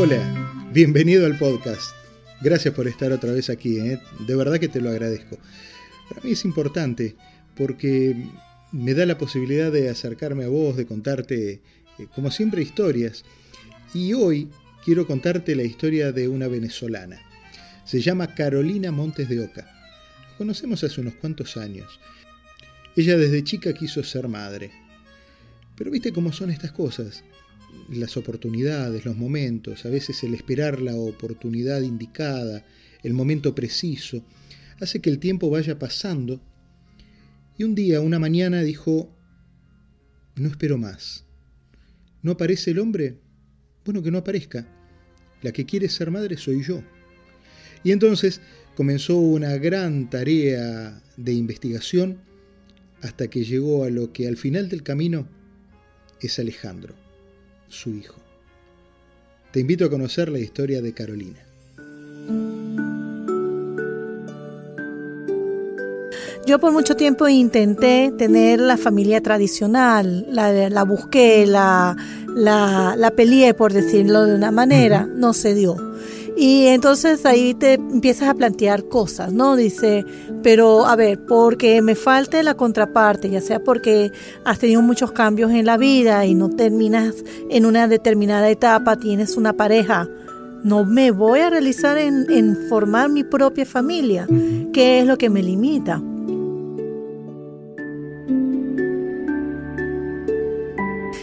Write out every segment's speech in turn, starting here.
Hola, bienvenido al podcast. Gracias por estar otra vez aquí, ¿eh? de verdad que te lo agradezco. Para mí es importante porque me da la posibilidad de acercarme a vos, de contarte, eh, como siempre, historias. Y hoy quiero contarte la historia de una venezolana. Se llama Carolina Montes de Oca. Nos conocemos hace unos cuantos años. Ella desde chica quiso ser madre. Pero viste cómo son estas cosas. Las oportunidades, los momentos, a veces el esperar la oportunidad indicada, el momento preciso, hace que el tiempo vaya pasando. Y un día, una mañana, dijo, no espero más. ¿No aparece el hombre? Bueno, que no aparezca. La que quiere ser madre soy yo. Y entonces comenzó una gran tarea de investigación hasta que llegó a lo que al final del camino es Alejandro, su hijo. Te invito a conocer la historia de Carolina. Yo por mucho tiempo intenté tener la familia tradicional, la, busqué, la, la, la peleé, por decirlo de una manera, no se dio. Y entonces ahí te empiezas a plantear cosas, ¿no? Dice, pero a ver, porque me falte la contraparte, ya sea porque has tenido muchos cambios en la vida y no terminas en una determinada etapa, tienes una pareja, no me voy a realizar en, formar mi propia familia, ¿qué es lo que me limita?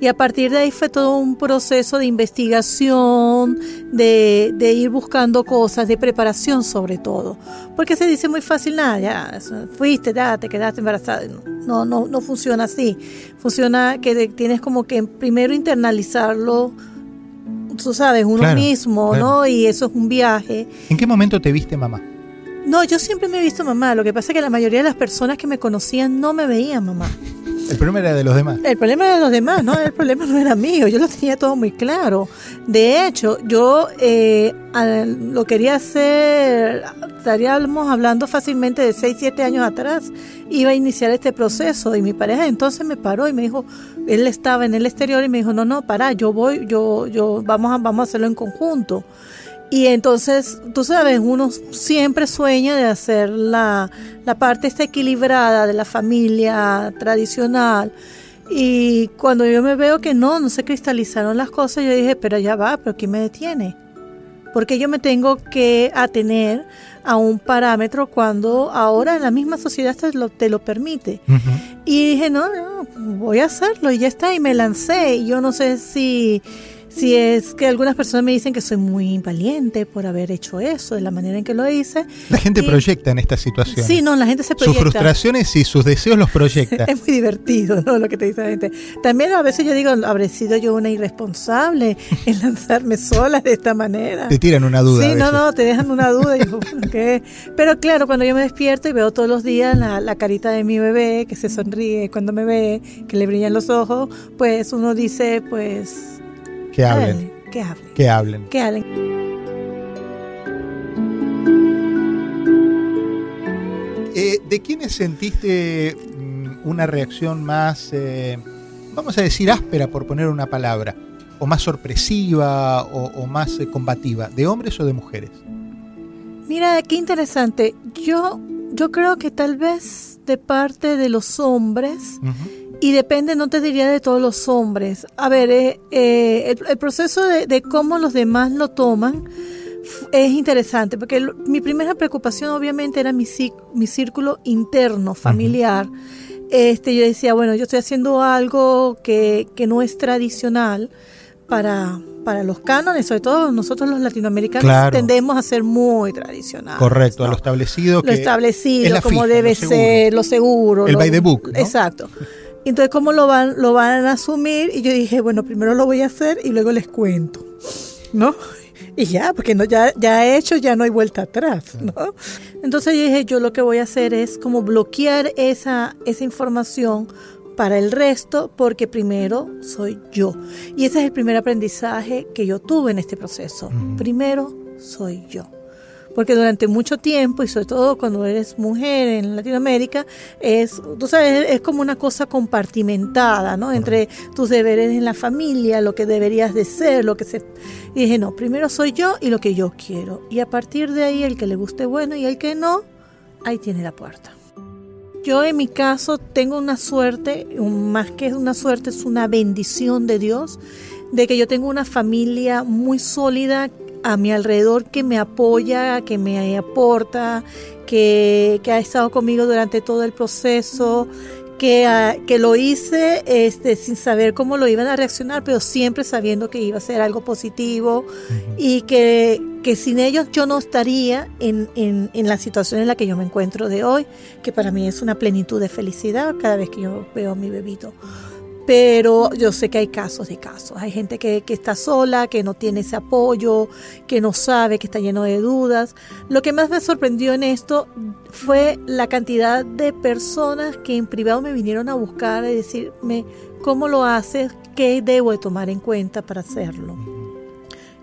Y a partir de ahí fue todo un proceso de investigación, de, ir buscando cosas, de preparación sobre todo. Porque se dice muy fácil, nada, ya fuiste, ya te quedaste embarazada. No, no, no funciona así. Funciona que tienes como que primero internalizarlo tú sabes, uno mismo, ¿no? Y eso es un viaje. ¿En qué momento te viste mamá? No, yo siempre me he visto mamá. Lo que pasa es que la mayoría de las personas que me conocían no me veían mamá. El problema era de los demás. El problema era de los demás, ¿no? El problema no era mío, yo lo tenía todo muy claro. De hecho, yo eh, lo quería hacer, estaríamos hablando fácilmente de 6, 7 años atrás, iba a iniciar este proceso y mi pareja entonces me paró y me dijo, él estaba en el exterior y me dijo, no, no, para, yo voy, yo, yo, vamos vamos a hacerlo en conjunto. Y entonces, tú sabes, uno siempre sueña de hacer la, parte esta equilibrada de la familia tradicional. Y cuando yo me veo que no, no se cristalizaron las cosas, yo dije, pero ya va, pero ¿quién me detiene? Porque yo me tengo que atener a un parámetro cuando ahora la misma sociedad te lo, te lo permite. Y dije, no, no, voy a hacerlo y ya está, y me lancé. Y yo no sé si si es que algunas personas me dicen que soy muy valiente por haber hecho eso, de la manera en que lo hice. La gente proyecta en esta situación. Sí, no, la gente se proyecta. Sus frustraciones y sus deseos los proyecta. es muy divertido, ¿no? Lo que te dice la gente. También a veces yo digo, habré sido yo una irresponsable en lanzarme sola de esta manera. Te tiran una duda. Sí, no, no, te dejan una duda. Y ¿qué? Pero claro, cuando yo me despierto y veo todos los días la, la carita de mi bebé que se sonríe cuando me ve, que le brillan los ojos, pues uno dice, pues que hablen. Que hablen. Que hablen. Que hablen. Eh, ¿De quiénes sentiste mm, una reacción más, eh, vamos a decir, áspera, por poner una palabra, o más sorpresiva o, más eh, combativa? ¿De hombres o de mujeres? Mira, qué interesante. Yo, yo creo que tal vez de parte de los hombres. Y depende, no te diría de todos los hombres. A ver, eh, eh, el, proceso de, cómo los demás lo toman es interesante, porque mi primera preocupación obviamente era mi, mi círculo interno, familiar. este, yo decía, bueno, yo estoy haciendo algo que, que no es tradicional para, para los cánones, sobre todo nosotros los latinoamericanos tendemos a ser muy tradicionales. Correcto, a lo establecido. Lo establecido, como debe ser, lo seguro. El by the book. Exacto. Entonces, ¿cómo lo van, lo van a asumir? Y yo dije, bueno, primero lo voy a hacer y luego les cuento, ¿no? Y ya, porque no, ya, ya he hecho, ya no hay vuelta atrás, ¿no? Entonces yo dije, yo lo que voy a hacer es como bloquear esa, esa información para el resto, porque primero soy yo. Y ese es el primer aprendizaje que yo tuve en este proceso. Primero soy yo. Porque durante mucho tiempo, y sobre todo cuando eres mujer en Latinoamérica, es, tú sabes, es como una cosa compartimentada, ¿no? Entre tus deberes en la familia, lo que deberías de ser, lo que se... Y dije, no, primero soy yo y lo que yo quiero. Y a partir de ahí, el que le guste bueno y el que no, ahí tiene la puerta. Yo en mi caso tengo una suerte, más que una suerte, es una bendición de Dios, de que yo tengo una familia muy sólida a mi alrededor que me apoya, que me aporta, que, que ha estado conmigo durante todo el proceso, que, ah, que, lo hice este, sin saber cómo lo iban a reaccionar, pero siempre sabiendo que iba a ser algo positivo y que, que, sin ellos yo no estaría en, en, en, la situación en la que yo me encuentro de hoy, que para mí es una plenitud de felicidad cada vez que yo veo a mi bebito pero yo sé que hay casos de casos. Hay gente que, que, está sola, que no tiene ese apoyo, que no sabe, que está lleno de dudas. Lo que más me sorprendió en esto fue la cantidad de personas que en privado me vinieron a buscar y decirme cómo lo haces, qué debo de tomar en cuenta para hacerlo.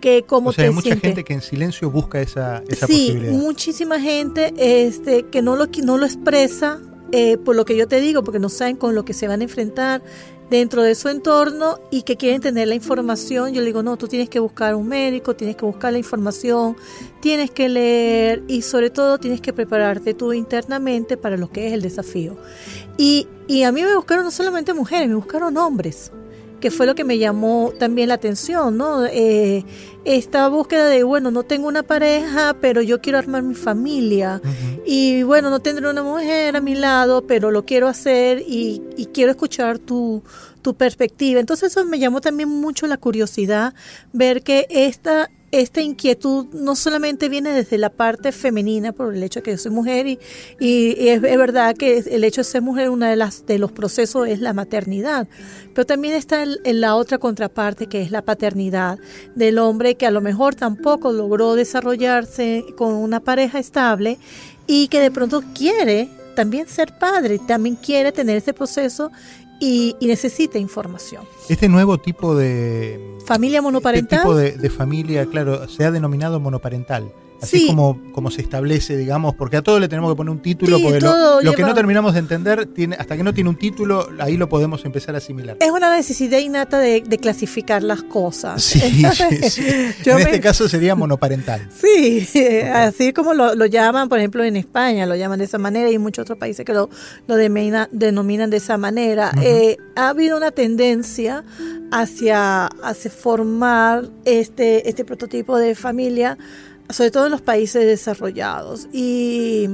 Que cómo o sea, hay mucha gente que en silencio busca esa, esa sí, posibilidad. Sí, muchísima gente este, que no lo, no lo expresa eh, por lo que yo te digo, porque no saben con lo que se van a enfrentar, dentro de su entorno y que quieren tener la información, yo le digo, no, tú tienes que buscar un médico, tienes que buscar la información, tienes que leer y sobre todo tienes que prepararte tú internamente para lo que es el desafío. Y, y a mí me buscaron no solamente mujeres, me buscaron hombres que fue lo que me llamó también la atención, ¿no? Eh, esta búsqueda de, bueno, no tengo una pareja, pero yo quiero armar mi familia. Y bueno, no tendré una mujer a mi lado, pero lo quiero hacer y, y quiero escuchar tu, tu perspectiva. Entonces eso me llamó también mucho la curiosidad, ver que esta esta inquietud no solamente viene desde la parte femenina por el hecho de que yo soy mujer y, y, es, verdad que el hecho de ser mujer una de las de los procesos es la maternidad pero también está en la otra contraparte que es la paternidad del hombre que a lo mejor tampoco logró desarrollarse con una pareja estable y que de pronto quiere también ser padre también quiere tener ese proceso y, necesita información. Este nuevo tipo de... Familia monoparental. Este tipo de, de familia, claro, se ha denominado monoparental. Así como, como se establece, digamos, porque a todo le tenemos que poner un título, porque lo, que no terminamos de entender, tiene, hasta que no tiene un título, ahí lo podemos empezar a asimilar. Es una necesidad innata de, clasificar las cosas. Sí, en este caso sería monoparental. Sí, así como lo, llaman, por ejemplo, en España, lo llaman de esa manera y en muchos otros países que lo, lo denominan de esa manera. Eh, ha habido una tendencia hacia, hacia formar este, este prototipo de familia sobre todo en los países desarrollados. Y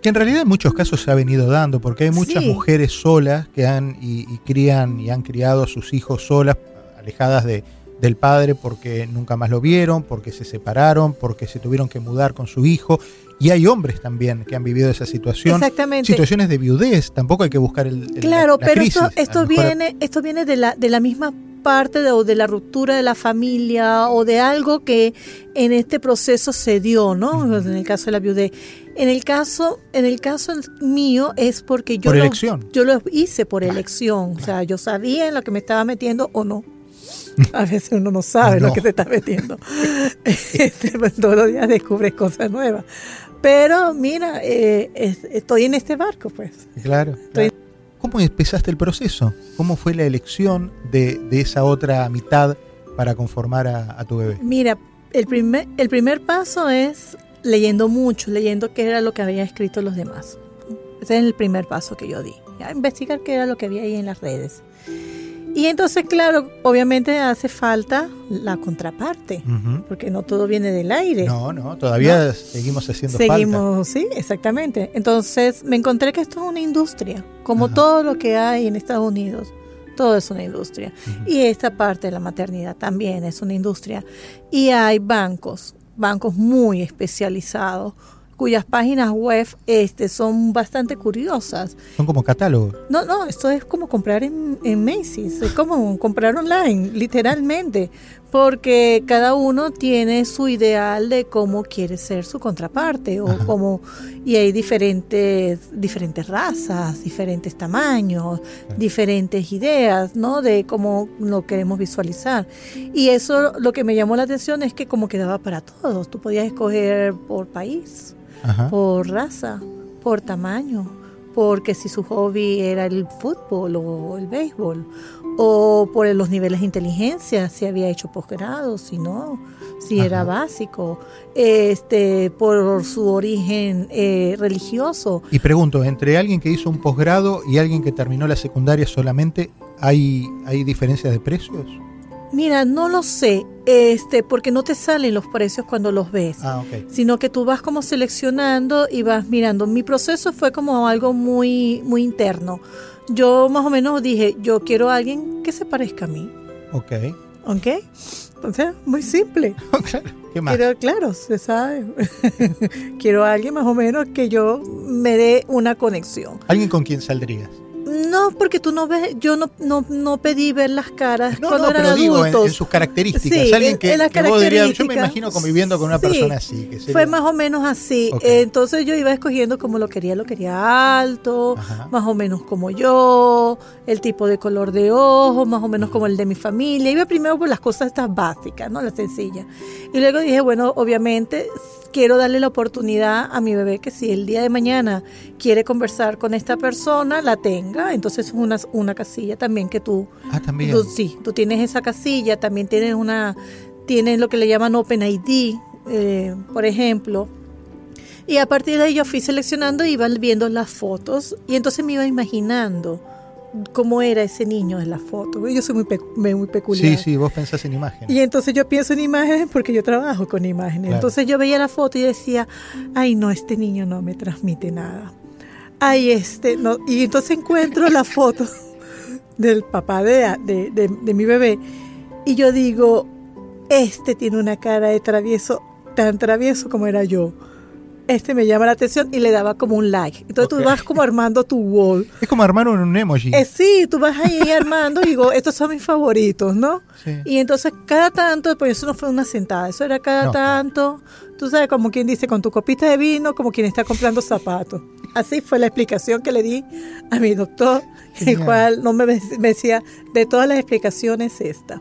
que en realidad en muchos casos se ha venido dando, porque hay muchas mujeres solas que han y, crían y han criado a sus hijos solas, alejadas de, del padre porque nunca más lo vieron, porque se separaron, porque se tuvieron que mudar con su hijo. Y hay hombres también que han vivido esa situación. Exactamente. Situaciones de viudez, tampoco hay que buscar el. claro, pero esto, esto viene, esto viene de la, de la misma parte de, de la ruptura de la familia o de algo que en este proceso se dio, ¿no? En el caso de la viudez. En el caso, en el caso mío es porque yo, lo, yo lo hice por elección. O sea, yo sabía en lo que me estaba metiendo o no. A veces uno no sabe lo que se está metiendo. Este, pues, todos los días descubres cosas nuevas. Pero mira, eh, estoy en este barco, pues. Claro. ¿Cómo empezaste el proceso? ¿Cómo fue la elección de, esa otra mitad para conformar a, tu bebé? Mira, el primer, el primer paso es leyendo mucho, leyendo qué era lo que habían escrito los demás. Ese es el primer paso que yo di. investigar qué era lo que había ahí en las redes. Y entonces, claro, obviamente hace falta la contraparte, porque no todo viene del aire. No, no, todavía seguimos haciendo Seguimos, sí, exactamente. Entonces me encontré que esto es una industria, como todo lo que hay en Estados Unidos. Todo es una industria. Y esta parte de la maternidad también es una industria. Y hay bancos, bancos muy especializados cuyas páginas web este, son bastante curiosas. Son como catálogos. No, no, esto es como comprar en, en Macy's, es como comprar online, literalmente, porque cada uno tiene su ideal de cómo quiere ser su contraparte o cómo y hay diferentes diferentes razas, diferentes tamaños, diferentes ideas, ¿no? De cómo lo queremos visualizar. Y eso lo que me llamó la atención es que como quedaba para todos, tú podías escoger por país, por raza, por tamaño, porque si su hobby era el fútbol o el béisbol o por los niveles de inteligencia, si había hecho posgrado, si no, si era básico, este, por su origen eh, religioso. Y pregunto, entre alguien que hizo un posgrado y alguien que terminó la secundaria solamente, ¿hay, hay diferencias de precios? Mira, no lo sé, este, porque no te salen los precios cuando los ves, ah, sino que tú vas como seleccionando y vas mirando. Mi proceso fue como algo muy, muy interno yo más o menos dije, yo quiero a alguien que se parezca a mí. Ok. Ok. O sea, muy simple. claro. ¿Qué más? Quiero, claro, se sabe. quiero a alguien más o menos que yo me dé una conexión. ¿Alguien con quien saldrías? No, porque tú no ves, yo no, no, no pedí ver las caras no, cuando no, pero digo, en, sus características. Alguien que, yo me imagino conviviendo con una persona así. Fue más o menos así. entonces yo iba escogiendo como lo quería, lo quería alto, más o menos como yo, el tipo de color de ojos, más o menos como el de mi familia. Iba primero por las cosas estas básicas, ¿no? Las sencillas. Y luego dije, bueno, obviamente quiero darle la oportunidad a mi bebé que si el día de mañana quiere conversar con esta persona, la tenga. Entonces es una, una casilla también que tú... Ah, también. sí, tú tienes esa casilla, también tienes una... Tienes lo que le llaman Open ID, eh, por ejemplo. Y a partir de ahí yo fui seleccionando y iba viendo las fotos y entonces me iba imaginando cómo era ese niño en la foto. Yo soy muy, muy peculiar. Sí, sí, vos pensás en imágenes. Y entonces yo pienso en imágenes porque yo trabajo con imágenes. Entonces yo veía la foto y decía, ay no, este niño no me transmite nada. Ay, este, no. Y entonces encuentro la foto del papá de, de, de mi bebé y yo digo, este tiene una cara de travieso, tan travieso como era yo este me llama la atención y le daba como un like. Entonces tú vas como armando tu wall. Es como armar un emoji. Eh, sí, tú vas ahí armando y digo, estos son mis favoritos, ¿no? Y entonces cada tanto, pues eso no fue una sentada, eso era cada tanto, tú sabes, como quien dice, con tu copita de vino, como quien está comprando zapatos. Así fue la explicación que le di a mi doctor, el cual no me, me decía, de todas las explicaciones esta.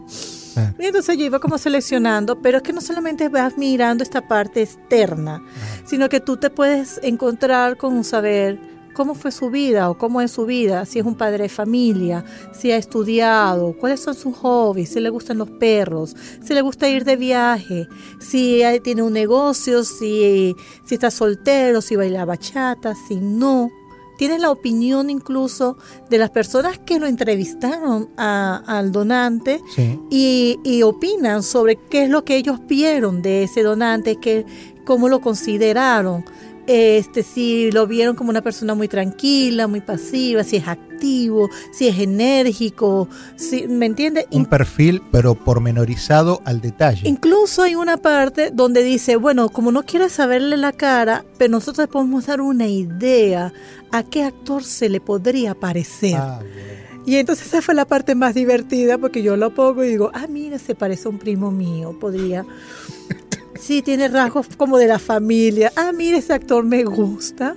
Y entonces yo iba como seleccionando, pero es que no solamente vas mirando esta parte externa, sino que tú te puedes encontrar con saber cómo fue su vida o cómo es su vida, si es un padre de familia, si ha estudiado, cuáles son sus hobbies, si le gustan los perros, si le gusta ir de viaje, si tiene un negocio, si, si está soltero, si baila bachata, si no tienes la opinión incluso de las personas que lo entrevistaron al donante y, y, opinan sobre qué es lo que ellos vieron de ese donante, que, cómo lo consideraron este, si lo vieron como una persona muy tranquila, muy pasiva, si es activo, si es enérgico, si, ¿me entiende? Un perfil, pero pormenorizado al detalle. Incluso hay una parte donde dice, bueno, como no quieres saberle la cara, pero nosotros podemos dar una idea a qué actor se le podría parecer. Ah, y entonces esa fue la parte más divertida porque yo lo pongo y digo, ah, mira, se parece a un primo mío, podría. Sí, tiene rasgos como de la familia. Ah, mira, ese actor me gusta.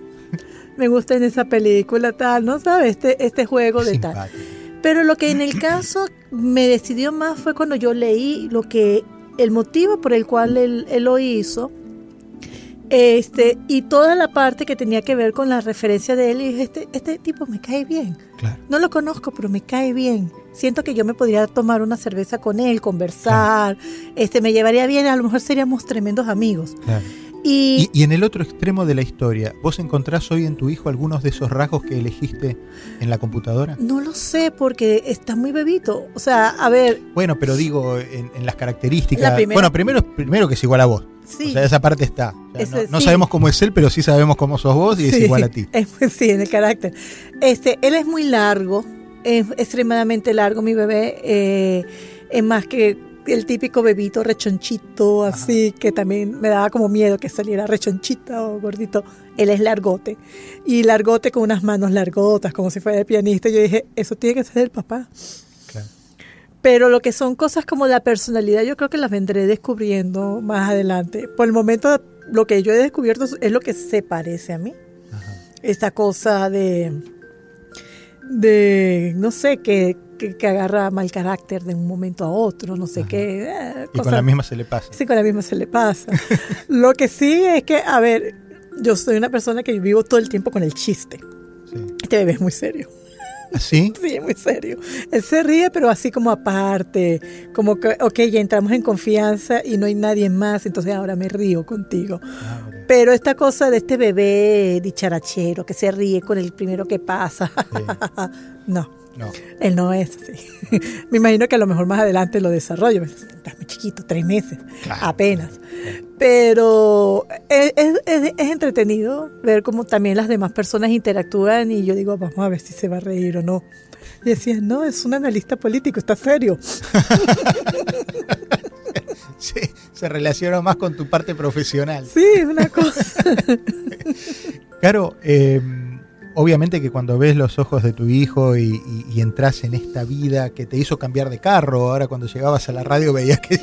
Me gusta en esa película, tal, ¿no sabes? Este, este juego de tal. Pero lo que en el caso me decidió más fue cuando yo leí lo que, el motivo por el cual él, él lo hizo este, y toda la parte que tenía que ver con la referencia de él, y dije, este, este tipo me cae bien. No lo conozco, pero me cae bien. Siento que yo me podría tomar una cerveza con él, conversar, este, me llevaría bien, a lo mejor seríamos tremendos amigos. Y, y, en el otro extremo de la historia, ¿vos encontrás hoy en tu hijo algunos de esos rasgos que elegiste en la computadora? No lo sé, porque está muy bebito. O sea, a ver. Bueno, pero digo, en, las características. Bueno, primero, primero que es igual a vos. O sea, esa parte está. no, sabemos cómo es él, pero sí sabemos cómo sos vos y es igual a ti. sí, en el carácter. Este, él es muy largo, es extremadamente largo, mi bebé. Eh, es más que el típico bebito rechonchito, así, que también me daba como miedo que saliera rechonchita o gordito. Él es largote. Y largote con unas manos largotas, como si fuera de pianista. Yo dije, eso tiene que ser el papá. Pero lo que son cosas como la personalidad, yo creo que las vendré descubriendo más adelante. Por el momento, lo que yo he descubierto es lo que se parece a mí. Esta cosa de, de, no sé, que, que, agarra mal carácter de un momento a otro, no sé qué. Eh, y con la misma se le pasa. Sí, con la misma se le pasa. lo que sí es que, a ver, yo soy una persona que vivo todo el tiempo con el chiste. Este bebé es muy serio. ¿Ah, sí, muy serio. Él se ríe, pero así como aparte, como que, ok, ya entramos en confianza y no hay nadie más, entonces ahora me río contigo. Ah, pero esta cosa de este bebé dicharachero que se ríe con el primero que pasa, no. No. Él no es así. Me imagino que a lo mejor más adelante lo desarrollo. Está muy chiquito, tres meses, apenas. Pero es, entretenido ver cómo también las demás personas interactúan y yo digo, vamos a ver si se va a reír o no. Y decía, no, es un analista político, está serio. Sí, se relaciona más con tu parte profesional. Sí, una cosa. claro, eh, obviamente que cuando ves los ojos de tu hijo y, entras en esta vida que te hizo cambiar de carro, ahora cuando llegabas a la radio veías que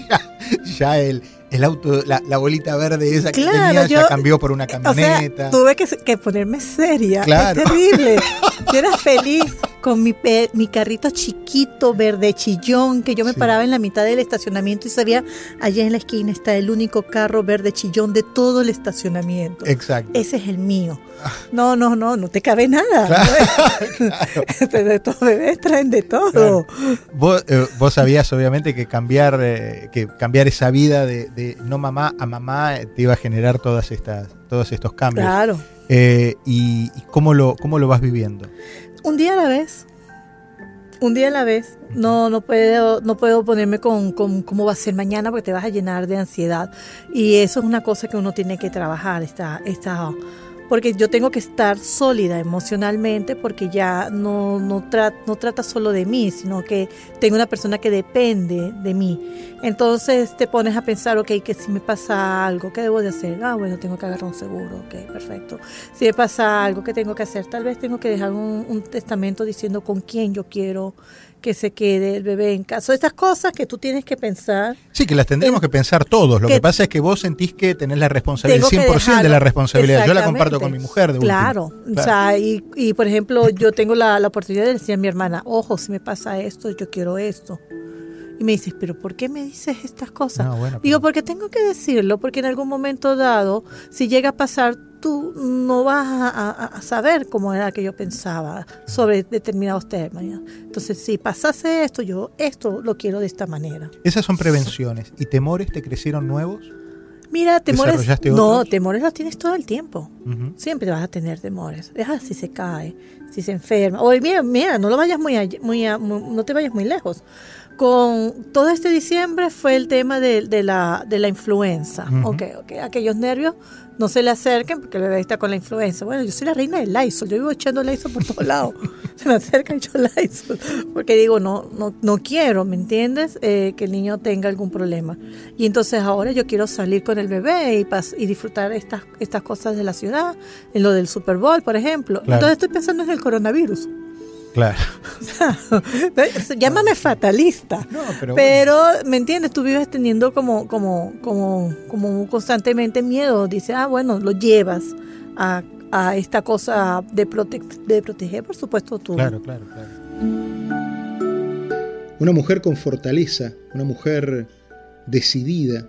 ya, el, el auto, la, bolita verde esa que tenía ya cambió por una camioneta. tuve que, ponerme seria. Es terrible. yo era feliz con mi, mi carrito chiquito, verde chillón, que yo me paraba en la mitad del estacionamiento y sabía, allá en la esquina está el único carro verde chillón de todo el estacionamiento. Exacto. Ese es el mío. No, no, no, no te cabe nada. Claro, De estos bebés traen de todo. Eh, vos, sabías obviamente que cambiar, eh, que cambiar esa vida de, no mamá a mamá eh, te iba a generar todas estas, todos estos cambios. Claro. y, cómo, lo, cómo lo vas viviendo? Un día a la vez. Un día a la vez. No, no puedo, no puedo ponerme con, con, cómo va a ser mañana porque te vas a llenar de ansiedad. Y eso es una cosa que uno tiene que trabajar, esta, esta porque yo tengo que estar sólida emocionalmente porque ya no, no, no trata solo de mí, sino que tengo una persona que depende de mí. Entonces te pones a pensar, ok, que si me pasa algo, ¿qué debo de hacer? Ah, bueno, tengo que agarrar un seguro, ok, perfecto. Si me pasa algo, ¿qué tengo que hacer? Tal vez tengo que dejar un, un testamento diciendo con quién yo quiero que se quede el bebé en casa. Estas cosas que tú tienes que pensar. Sí, que las tendremos que pensar todos. Lo que, pasa es que vos sentís que tenés la responsabilidad, el 100% de la responsabilidad. Yo la comparto con mi mujer. De claro. O sea, y, y, por ejemplo, yo tengo la, la oportunidad de decir a mi hermana, ojo, si me pasa esto, yo quiero esto. Y me dices, pero ¿por qué me dices estas cosas? Digo, porque tengo que decirlo, porque en algún momento dado, si llega a pasar, tú no vas a, saber cómo era que yo pensaba sobre determinados temas. Entonces, si pasase esto, yo esto lo quiero de esta manera. Esas son prevenciones. ¿Y temores te crecieron nuevos? Mira, temores. No, temores los tienes todo el tiempo. Siempre vas a tener temores. Deja si se cae, si se enferma. O mira, mira, no lo vayas muy, muy, no te vayas muy lejos con todo este diciembre fue el tema de, la, de la influenza. okay, okay. Aquellos nervios no se le acerquen porque el bebé está con la influenza. Bueno, yo soy la reina del Lysol. Yo vivo echando Lysol por todos lados. se me acerca y yo Lysol. Porque digo, no, no, no quiero, ¿me entiendes? Eh, que el niño tenga algún problema. Y entonces ahora yo quiero salir con el bebé y, y disfrutar estas, estas cosas de la ciudad, en lo del Super Bowl, por ejemplo. Entonces estoy pensando en el coronavirus. Claro. llámame fatalista. pero, ¿me entiendes? Tú vives teniendo como, como, como, como constantemente miedo. Dice, ah, bueno, lo llevas a, esta cosa de, de proteger, por supuesto, tú. Claro, claro, claro. Una mujer con fortaleza, una mujer decidida,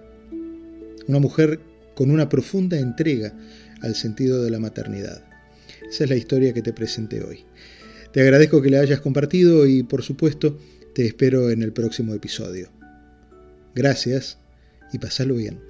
una mujer con una profunda entrega al sentido de la maternidad. Esa es la historia que te presenté hoy. Te agradezco que la hayas compartido y por supuesto te espero en el próximo episodio. Gracias y pasalo bien.